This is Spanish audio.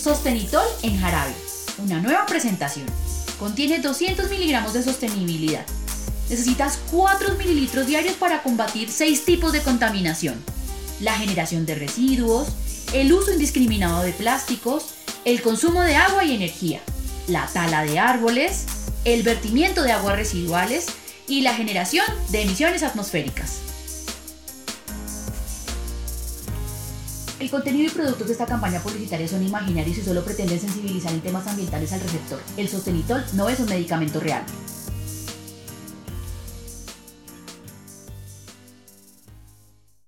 Sostenitol en jarabe. Una nueva presentación. Contiene 200 miligramos de sostenibilidad. Necesitas 4 mililitros diarios para combatir 6 tipos de contaminación. La generación de residuos, el uso indiscriminado de plásticos, el consumo de agua y energía, la tala de árboles, el vertimiento de aguas residuales y la generación de emisiones atmosféricas. El contenido y productos de esta campaña publicitaria son imaginarios y solo pretenden sensibilizar en temas ambientales al receptor. El sostenitol no es un medicamento real.